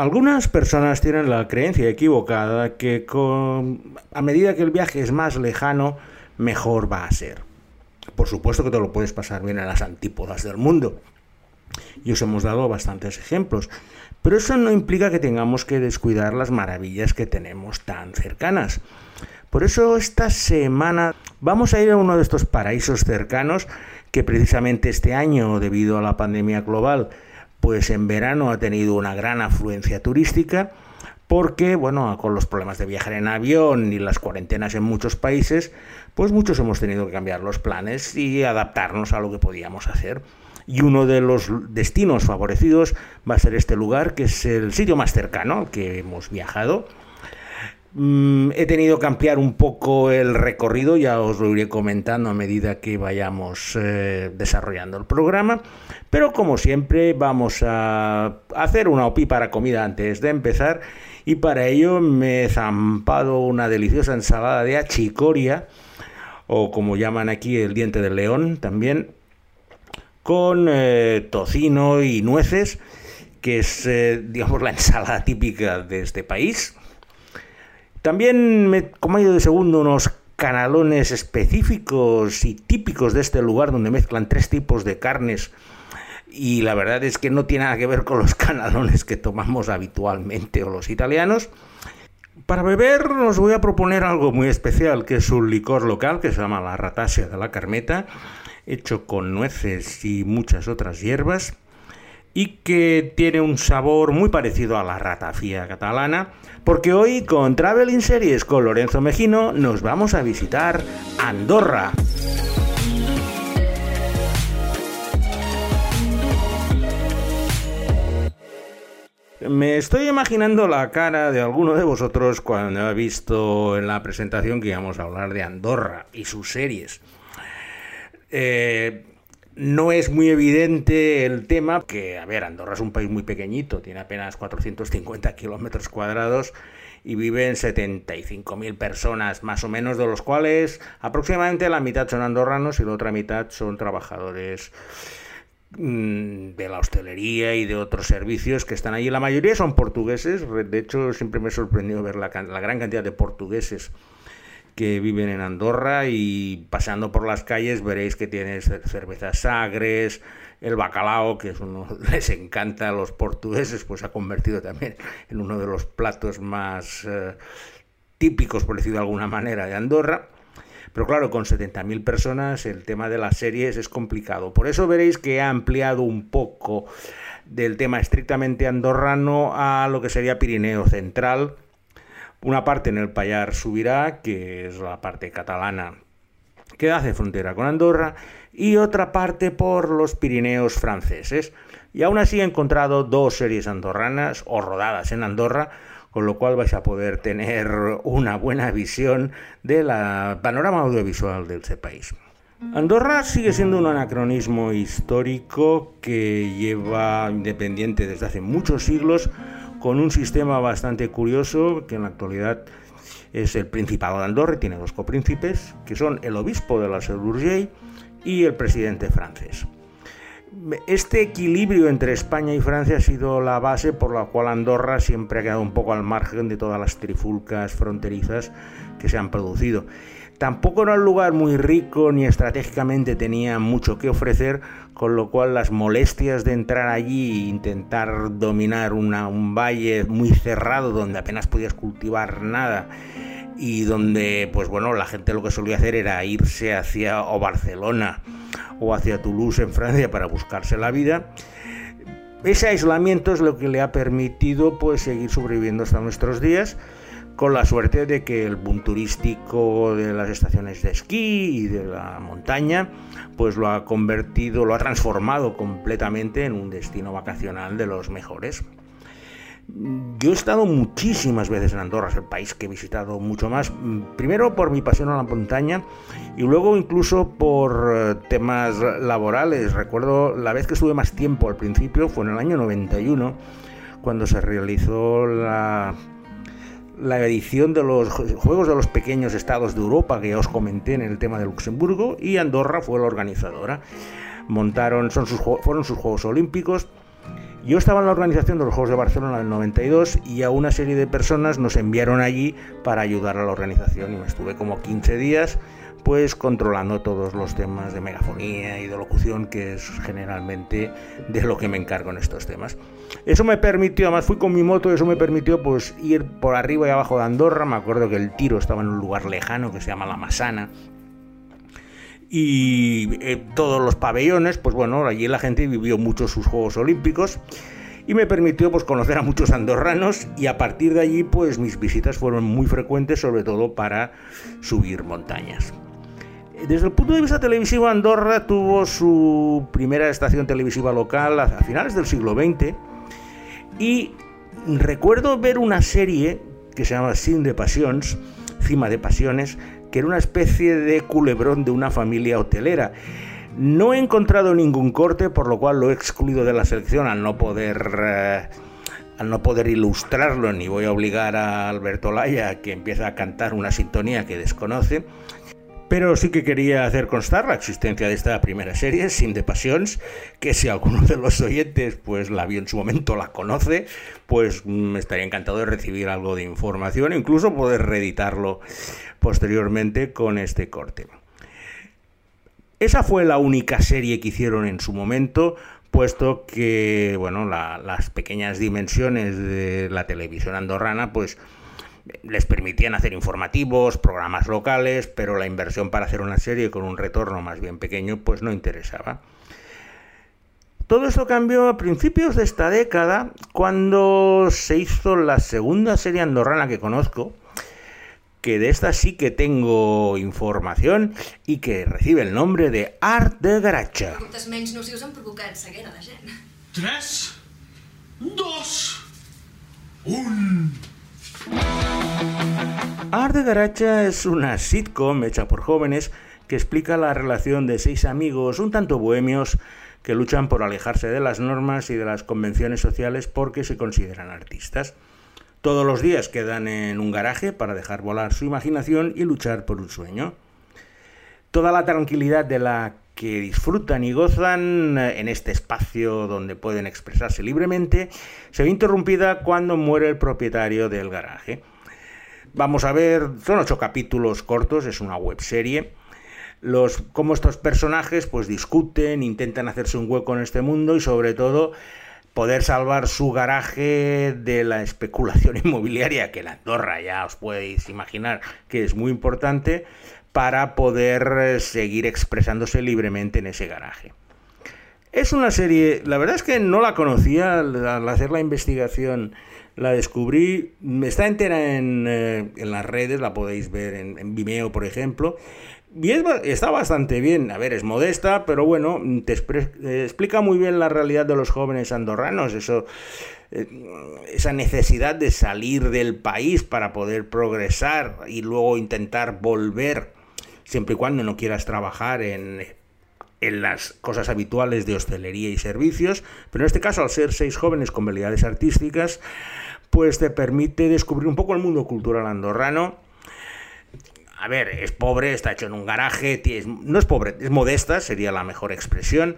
Algunas personas tienen la creencia equivocada que a medida que el viaje es más lejano, mejor va a ser. Por supuesto que te lo puedes pasar bien en las antípodas del mundo. Y os hemos dado bastantes ejemplos. Pero eso no implica que tengamos que descuidar las maravillas que tenemos tan cercanas. Por eso esta semana vamos a ir a uno de estos paraísos cercanos que precisamente este año, debido a la pandemia global, pues en verano ha tenido una gran afluencia turística porque, bueno, con los problemas de viajar en avión y las cuarentenas en muchos países, pues muchos hemos tenido que cambiar los planes y adaptarnos a lo que podíamos hacer. Y uno de los destinos favorecidos va a ser este lugar, que es el sitio más cercano al que hemos viajado, Mm, he tenido que ampliar un poco el recorrido, ya os lo iré comentando a medida que vayamos eh, desarrollando el programa, pero como siempre vamos a hacer una OPI para comida antes de empezar. Y para ello me he zampado una deliciosa ensalada de achicoria o como llaman aquí el diente del león también con eh, tocino y nueces que es eh, digamos la ensalada típica de este país también me comido de segundo unos canalones específicos y típicos de este lugar donde mezclan tres tipos de carnes y la verdad es que no tiene nada que ver con los canalones que tomamos habitualmente o los italianos. Para beber os voy a proponer algo muy especial, que es un licor local que se llama la ratasia de la carmeta, hecho con nueces y muchas otras hierbas, y que tiene un sabor muy parecido a la ratafía catalana, porque hoy con Traveling Series con Lorenzo Mejino nos vamos a visitar Andorra. Me estoy imaginando la cara de alguno de vosotros cuando ha visto en la presentación que íbamos a hablar de Andorra y sus series. Eh, no es muy evidente el tema, que, a ver, Andorra es un país muy pequeñito, tiene apenas 450 kilómetros cuadrados y viven 75.000 personas, más o menos, de los cuales aproximadamente la mitad son andorranos y la otra mitad son trabajadores mm, de la hostelería y de otros servicios que están allí. La mayoría son portugueses, de hecho siempre me ha sorprendido ver la, la gran cantidad de portugueses que viven en Andorra y pasando por las calles veréis que tienes cervezas sagres, el bacalao, que es uno les encanta a los portugueses, pues ha convertido también en uno de los platos más eh, típicos, por decirlo de alguna manera, de Andorra. Pero claro, con 70.000 personas el tema de las series es complicado. Por eso veréis que he ampliado un poco del tema estrictamente andorrano a lo que sería Pirineo Central, una parte en el Payar Subirá, que es la parte catalana que hace frontera con Andorra, y otra parte por los Pirineos franceses. Y aún así he encontrado dos series andorranas o rodadas en Andorra, con lo cual vais a poder tener una buena visión del panorama audiovisual de ese país. Andorra sigue siendo un anacronismo histórico que lleva independiente desde hace muchos siglos con un sistema bastante curioso que en la actualidad es el Principado de Andorra, tiene dos copríncipes, que son el obispo de la Seu y el presidente francés. Este equilibrio entre España y Francia ha sido la base por la cual Andorra siempre ha quedado un poco al margen de todas las trifulcas fronterizas que se han producido. Tampoco era un lugar muy rico ni estratégicamente tenía mucho que ofrecer, con lo cual las molestias de entrar allí e intentar dominar un valle muy cerrado donde apenas podías cultivar nada y donde pues bueno la gente lo que solía hacer era irse hacia Barcelona o hacia Toulouse en Francia para buscarse la vida. Ese aislamiento es lo que le ha permitido pues seguir sobreviviendo hasta nuestros días con la suerte de que el boom turístico de las estaciones de esquí y de la montaña, pues lo ha convertido, lo ha transformado completamente en un destino vacacional de los mejores. Yo he estado muchísimas veces en Andorra, es el país que he visitado mucho más, primero por mi pasión a la montaña y luego incluso por eh, temas laborales. Recuerdo la vez que estuve más tiempo al principio fue en el año 91, cuando se realizó la la edición de los Juegos de los Pequeños Estados de Europa, que os comenté en el tema de Luxemburgo, y Andorra fue la organizadora. Montaron, son sus, fueron sus Juegos Olímpicos Yo estaba en la organización de los Juegos de Barcelona del 92 y a una serie de personas nos enviaron allí para ayudar a la organización y me estuve como 15 días pues controlando todos los temas de megafonía y de locución, que es generalmente de lo que me encargo en estos temas. Eso me permitió, además fui con mi moto, eso me permitió pues ir por arriba y abajo de Andorra, me acuerdo que el tiro estaba en un lugar lejano que se llama La Masana, y eh, todos los pabellones, pues bueno, allí la gente vivió mucho sus Juegos Olímpicos y me permitió pues conocer a muchos andorranos y a partir de allí pues mis visitas fueron muy frecuentes sobre todo para subir montañas. Desde el punto de vista televisivo, Andorra tuvo su primera estación televisiva local a finales del siglo XX y recuerdo ver una serie que se llama Sin de Pasiones, Cima de Pasiones, que era una especie de culebrón de una familia hotelera. No he encontrado ningún corte, por lo cual lo he excluido de la selección al no poder... Eh, al no poder ilustrarlo, ni voy a obligar a Alberto Laya que empiece a cantar una sintonía que desconoce, pero sí que quería hacer constar la existencia de esta primera serie, Sin de Pasiones, que si alguno de los oyentes pues la vio en su momento, la conoce, pues me mm, estaría encantado de recibir algo de información, incluso poder reeditarlo posteriormente con este corte. Esa fue la única serie que hicieron en su momento, puesto que, bueno, las pequeñas dimensiones de la televisión andorrana, pues les permitían hacer informativos, programas locales, pero la inversión para hacer una serie con un retorno más bien pequeño pues no interesaba. Todo esto cambió a principios de esta década cuando se hizo la segunda serie andorrana que conozco, que de esta sí que tengo información y que recibe el nombre de Art de dos, un... Art de Garacha es una sitcom hecha por jóvenes que explica la relación de seis amigos un tanto bohemios que luchan por alejarse de las normas y de las convenciones sociales porque se consideran artistas. Todos los días quedan en un garaje para dejar volar su imaginación y luchar por un sueño. Toda la tranquilidad de la que disfrutan y gozan en este espacio donde pueden expresarse libremente se ve interrumpida cuando muere el propietario del garaje. Vamos a ver, son ocho capítulos cortos, es una web serie. Los, cómo estos personajes pues discuten, intentan hacerse un hueco en este mundo y sobre todo poder salvar su garaje de la especulación inmobiliaria, que la Andorra ya os podéis imaginar que es muy importante, para poder eh, seguir expresándose libremente en ese garaje. Es una serie, la verdad es que no la conocía al hacer la investigación la descubrí, está entera en, eh, las redes, la podéis ver en, Vimeo, por ejemplo, y está bastante bien, a ver, es modesta, pero bueno, te explica muy bien la realidad de los jóvenes andorranos, eso, eh, esa necesidad de salir del país para poder progresar y luego intentar volver, siempre y cuando no quieras trabajar en en las cosas habituales de hostelería y servicios, pero en este caso, al ser seis jóvenes con habilidades artísticas, pues te permite descubrir un poco el mundo cultural andorrano. A ver, es pobre, está hecho en un garaje, no es pobre, es modesta, sería la mejor expresión.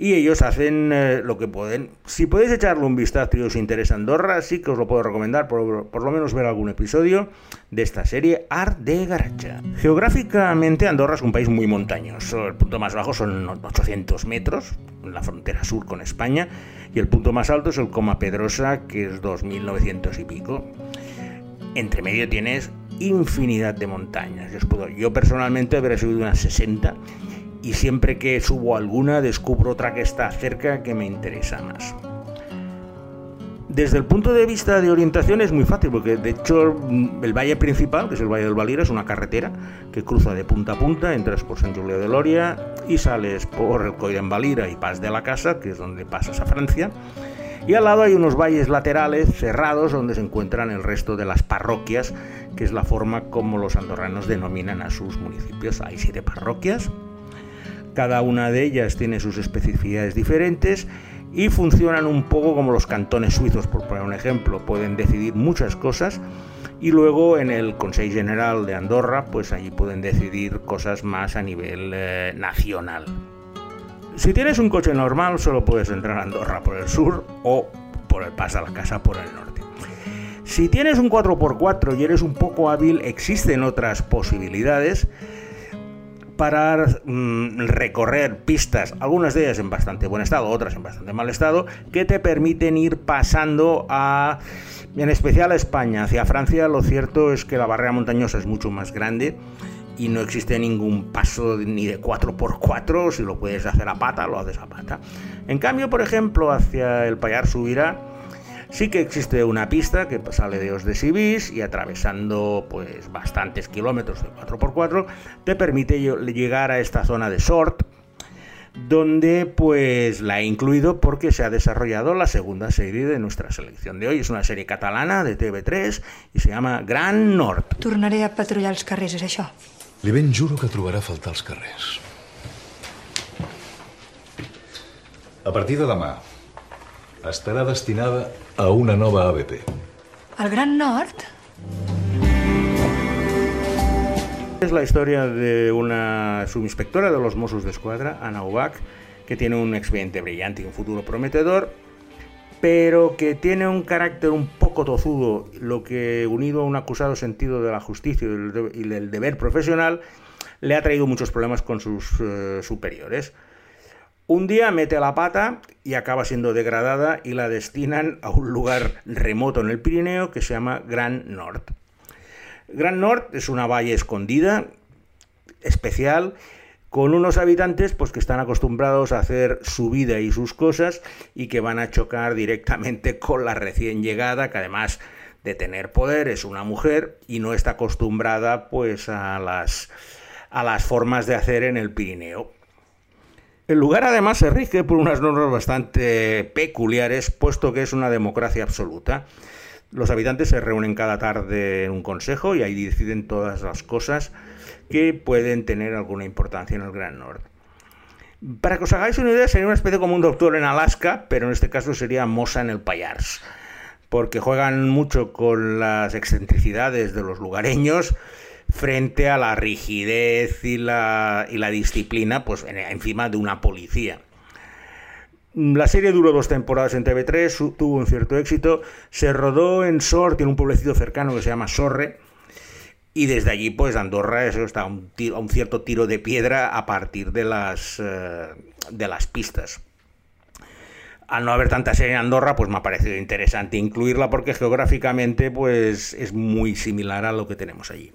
Y ellos hacen eh, lo que pueden. Si podéis echarle un vistazo y os interesa Andorra, sí que os lo puedo recomendar, por, por lo menos ver algún episodio de esta serie Art de Garacha. Geográficamente, Andorra es un país muy montañoso. El punto más bajo son 800 metros, la frontera sur con España, y el punto más alto es el Coma Pedrosa, que es 2.900 y pico. Entre medio tienes infinidad de montañas. Yo personalmente habré subido unas 60 y siempre que subo alguna descubro otra que está cerca que me interesa más. Desde el punto de vista de orientación es muy fácil, porque de hecho el valle principal, que es el Valle del Valira, es una carretera que cruza de punta a punta, entras por San Julio de Loria y sales por el Coll Valira y Paz de la Casa, que es donde pasas a Francia. Y al lado hay unos valles laterales cerrados donde se encuentran el resto de las parroquias, que es la forma como los andorranos denominan a sus municipios. Hay siete parroquias, cada una de ellas tiene sus especificidades diferentes y funcionan un poco como los cantones suizos, por poner un ejemplo. Pueden decidir muchas cosas y luego en el Consejo General de Andorra, pues allí pueden decidir cosas más a nivel eh, nacional. Si tienes un coche normal, solo puedes entrar a Andorra por el sur o por el Pas de la Casa por el norte. Si tienes un 4x4 y eres un poco hábil, existen otras posibilidades para mm, recorrer pistas, algunas de ellas en bastante buen estado, otras en bastante mal estado, que te permiten ir pasando a, en especial a España, hacia Francia. Lo cierto es que la barrera montañosa es mucho más grande y no existe ningún paso ni de 4x4, si lo puedes hacer a pata, lo haces a pata. En cambio, por ejemplo, hacia el Payar Subirá, Sí que existe una pista que sale de Os de Sibis y atravesando pues bastantes kilómetros de 4x4 te permite llegar a esta zona de Sort donde pues la he incluido porque se ha desarrollado la segunda serie de nuestra selección de hoy. Es una serie catalana de TV3 y se llama Gran Nord. Tornaré a patrullar els carrers, és això? Li ben juro que trobarà a faltar els carrers. A partir de demà, estarà destinada a una nova ABP. El Gran Nord? Es la historia de una subinspectora de los Mossos de Escuadra, Ana Ubach, que tiene un expediente brillante y un futuro prometedor, pero que tiene un carácter un poco tozudo, lo que unido a un acusado sentido de la justicia y del deber profesional, le ha traído muchos problemas con sus uh, superiores. Un día mete la pata y acaba siendo degradada y la destinan a un lugar remoto en el Pirineo que se llama Gran Nord. Gran Nord es una valle escondida, especial, con unos habitantes pues que están acostumbrados a hacer su vida y sus cosas y que van a chocar directamente con la recién llegada, que además de tener poder es una mujer y no está acostumbrada pues a las a las formas de hacer en el Pirineo. El lugar además se rige por unas normas bastante peculiares, puesto que es una democracia absoluta. Los habitantes se reúnen cada tarde en un consejo y ahí deciden todas las cosas que pueden tener alguna importancia en el Gran Norte. Para que os hagáis una idea, sería una especie como un doctor en Alaska, pero en este caso sería Mosa en el Payars, porque juegan mucho con las excentricidades de los lugareños frente a la rigidez y la, disciplina pues, encima de una policía. La serie duró dos temporadas en TV3, tuvo un cierto éxito, se rodó en Sor, tiene un pueblecito cercano que se llama Sorre, y desde allí pues Andorra eso está a un, cierto tiro de piedra a partir de las, uh, de las pistas. Al no haber tanta serie en Andorra, pues me ha parecido interesante incluirla porque geográficamente pues es muy similar a lo que tenemos allí.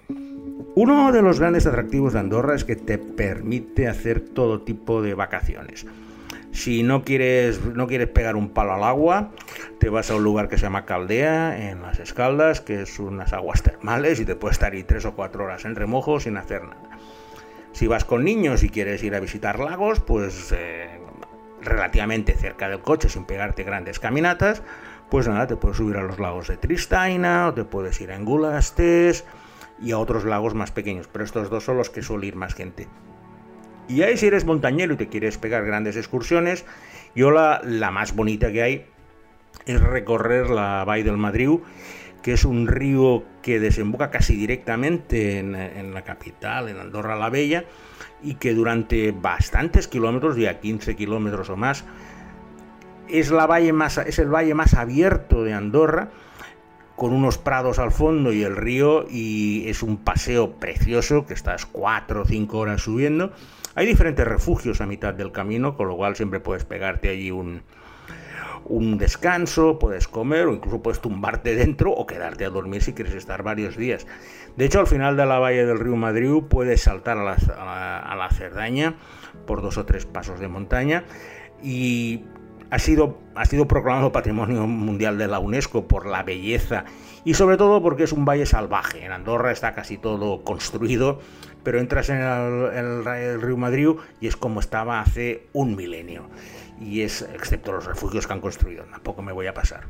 Uno de los grandes atractivos de Andorra es que te permite hacer todo tipo de vacaciones. Si no quieres, no quieres pegar un palo al agua, te vas a un lugar que se llama Caldea, en las Escaldas, que es unas aguas termales y te puedes estar ahí tres o cuatro horas en remojo sin hacer nada. Si vas con niños y quieres ir a visitar lagos, pues eh, relativamente cerca del coche, sin pegarte grandes caminatas, pues nada, te puedes subir a los lagos de Tristaina o te puedes ir a Engulastes y a otros lagos más pequeños, pero estos dos son los que suele ir más gente. Y ahí si eres montañero y te quieres pegar grandes excursiones, yo la, la más bonita que hay es recorrer la Valle del Madriu, que es un río que desemboca casi directamente en, en, la capital, en Andorra la Bella, y que durante bastantes kilómetros, ya 15 kilómetros o más, es, la valle más, es el valle más abierto de Andorra, con unos prados al fondo y el río y es un paseo precioso que estás cuatro o cinco horas subiendo. Hay diferentes refugios a mitad del camino, con lo cual siempre puedes pegarte allí un, un descanso, puedes comer o incluso puedes tumbarte dentro o quedarte a dormir si quieres estar varios días. De hecho, al final de la valle del río Madrid puedes saltar a la, a la, a la Cerdaña por dos o tres pasos de montaña y ha sido, ha sido proclamado Patrimonio Mundial de la UNESCO por la belleza y sobre todo porque es un valle salvaje. En Andorra está casi todo construido, pero entras en el, río Madrid y es como estaba hace un milenio. Y es, excepto los refugios que han construido, tampoco me voy a pasar.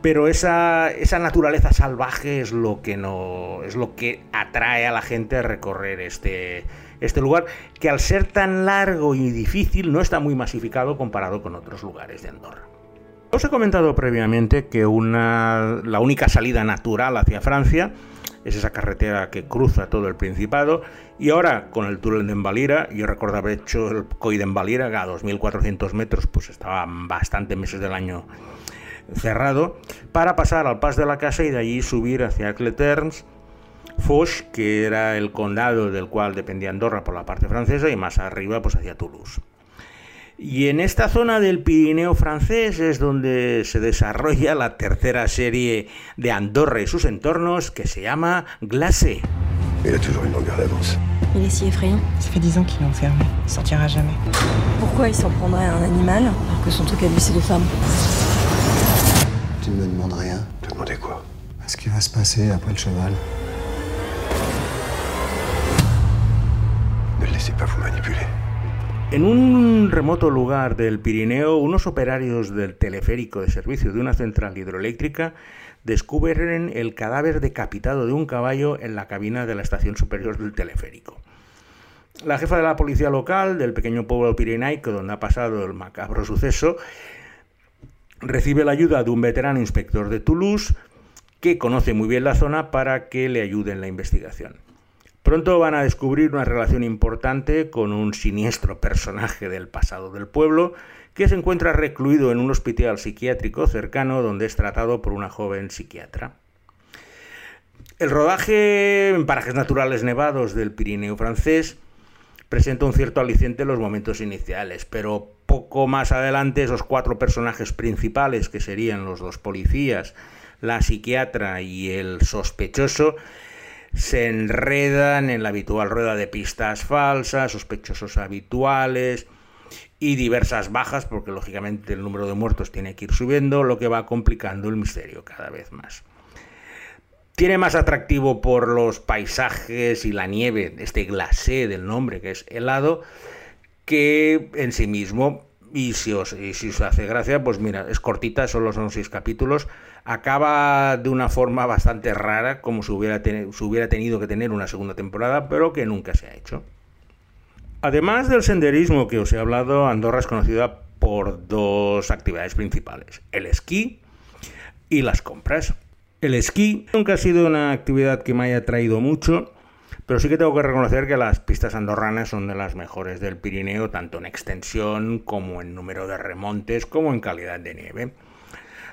Pero esa, esa naturaleza salvaje es lo que no es lo que atrae a la gente a recorrer este, este lugar, que al ser tan largo y difícil no está muy masificado comparado con otros lugares de Andorra. Os he comentado previamente que una, la única salida natural hacia Francia es esa carretera que cruza todo el Principado, y ahora con el túnel de Envalira, yo recuerdo haber hecho el COI de Envalira, a 2.400 metros, pues estaba bastante meses del año cerrado, para pasar al Pas de la Casa y de allí subir hacia Cleterns, Foch, que era el condado del cual dependía Andorra por la parte francesa, y más arriba pues hacia Toulouse. Y en esta zona del Pirineo francés es donde se desarrolla la tercera serie de Andorra y sus entornos que se llama Glacé. Il a toujours une longueur d'avance. Il est si effrayant. Ça fait dix ans qu'ils l'ont enfermé. Il sortira jamais. Pourquoi il s'en prendrait à un animal alors que son truc à lui c'est des femmes Tu ne me demandes rien. Te demander quoi Ce qui va se passer après le cheval. En un remoto lugar del Pirineo, unos operarios del teleférico de servicio de una central hidroeléctrica descubren el cadáver decapitado de un caballo en la cabina de la estación superior del teleférico. La jefa de la policía local del pequeño pueblo pirenaico donde ha pasado el macabro suceso recibe la ayuda de un veterano inspector de Toulouse que conoce muy bien la zona para que le ayude en la investigación. Pronto van a descubrir una relación importante con un siniestro personaje del pasado del pueblo que se encuentra recluido en un hospital psiquiátrico cercano donde es tratado por una joven psiquiatra. El rodaje en parajes naturales nevados del Pirineo francés presenta un cierto aliciente en los momentos iniciales, pero poco más adelante esos cuatro personajes principales, que serían los dos policías, la psiquiatra y el sospechoso, se enredan en la habitual rueda de pistas falsas, sospechosos habituales y diversas bajas, porque lógicamente el número de muertos tiene que ir subiendo, lo que va complicando el misterio cada vez más. Tiene más atractivo por los paisajes y la nieve, este glacé del nombre que es helado, que en sí mismo y si, os, si os hace gracia, pues mira, es cortita, solo son seis capítulos. Acaba de una forma bastante rara, como si hubiera, hubiera tenido que tener una segunda temporada, pero que nunca se ha hecho. Además del senderismo que os he hablado, Andorra es conocida por dos actividades principales, el esquí y las compras. El esquí nunca ha sido una actividad que me haya traído mucho, pero sí que tengo que reconocer que las pistas andorranas son de las mejores del Pirineo, tanto en extensión como en número de remontes, como en calidad de nieve.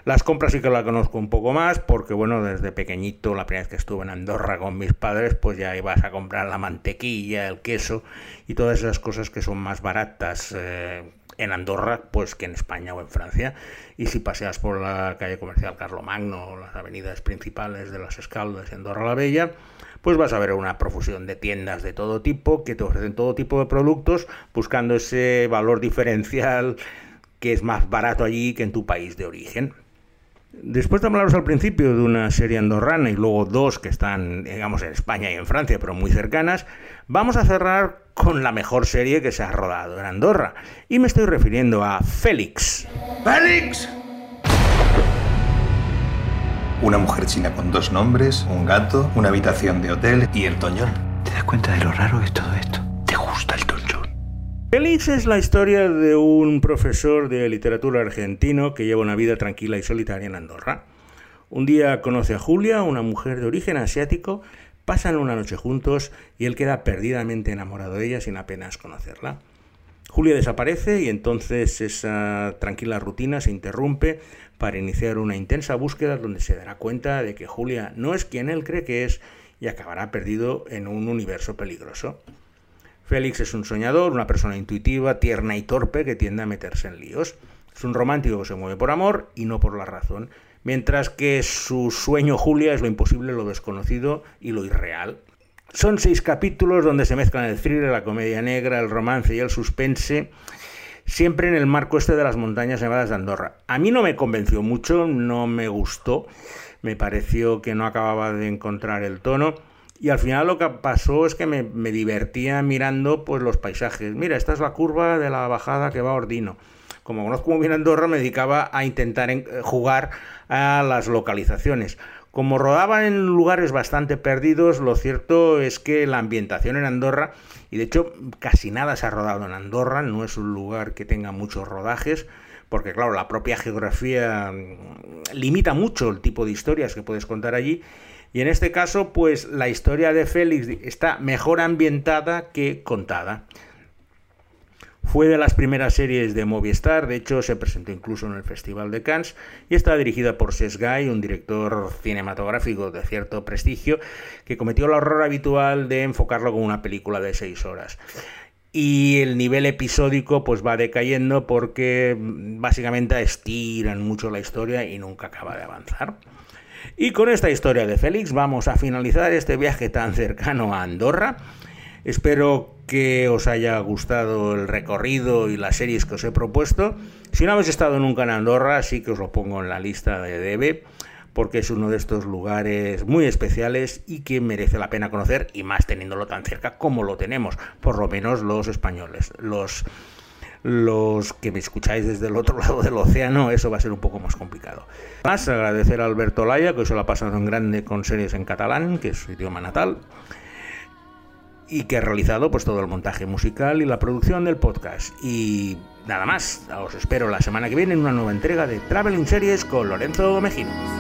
Las compras sí que las conozco un poco más, porque bueno, desde pequeñito, la primera vez que estuve en Andorra con mis padres, pues ya ibas a comprar la mantequilla, el queso y todas esas cosas que son más baratas eh, en Andorra, pues que en España o en Francia. Y si paseas por la calle comercial Carlomagno o las avenidas principales de las Escaldas y Andorra la Bella, pues vas a ver una profusión de tiendas de todo tipo que te ofrecen todo tipo de productos buscando ese valor diferencial que es más barato allí que en tu país de origen. Después de hablaros al principio de una serie andorrana y luego dos que están, digamos, en España y en Francia, pero muy cercanas, vamos a cerrar con la mejor serie que se ha rodado en Andorra. Y me estoy refiriendo a Félix. ¡Félix! Una mujer china con dos nombres, un gato, una habitación de hotel y el toñón. ¿Te das cuenta de lo raro que es todo esto? ¿Te gusta el toñón? Félix es la historia de un profesor de literatura argentino que lleva una vida tranquila y solitaria en Andorra. Un día conoce a Julia, una mujer de origen asiático, pasan una noche juntos y él queda perdidamente enamorado de ella sin apenas conocerla. Julia desaparece y entonces esa tranquila rutina se interrumpe para iniciar una intensa búsqueda donde se dará cuenta de que Julia no es quien él cree que es y acabará perdido en un universo peligroso. Félix es un soñador, una persona intuitiva, tierna y torpe que tiende a meterse en líos. Es un romántico que se mueve por amor y no por la razón, mientras que su sueño Julia es lo imposible, lo desconocido y lo irreal. Son seis capítulos donde se mezclan el thriller, la comedia negra, el romance y el suspense, siempre en el marco este de las montañas nevadas de Andorra. A mí no me convenció mucho, no me gustó, me pareció que no acababa de encontrar el tono. Y al final lo que pasó es que me, divertía mirando pues los paisajes. Mira, esta es la curva de la bajada que va a Ordino. Como conozco muy bien Andorra, me dedicaba a intentar en, jugar a las localizaciones. Como rodaba en lugares bastante perdidos, lo cierto es que la ambientación en Andorra, y de hecho casi nada se ha rodado en Andorra, no es un lugar que tenga muchos rodajes, porque claro, la propia geografía mm, limita mucho el tipo de historias que puedes contar allí. Y en este caso, pues la historia de Félix está mejor ambientada que contada. Fue de las primeras series de Movistar, de hecho se presentó incluso en el Festival de Cannes y está dirigida por Ses Guy, un director cinematográfico de cierto prestigio, que cometió el horror habitual de enfocarlo como una película de seis horas. Y el nivel episódico pues va decayendo porque mm, básicamente estiran mucho la historia y nunca acaba de avanzar. Y con esta historia de Félix vamos a finalizar este viaje tan cercano a Andorra. Espero que os haya gustado el recorrido y las series que os he propuesto. Si no habéis estado nunca en Andorra, sí que os lo pongo en la lista de debe, porque es uno de estos lugares muy especiales y que merece la pena conocer, y más teniéndolo tan cerca como lo tenemos, por lo menos los españoles. Los, los que me escucháis desde el otro lado del océano, eso va a ser un poco más complicado. Más agradecer a Alberto Laya, que se lo ha pasado en grande con series en catalán, que es su idioma natal y que ha realizado pues todo el montaje musical y la producción del podcast. Y nada más, os espero la semana que viene en una nueva entrega de Traveling Series con Lorenzo Mejino.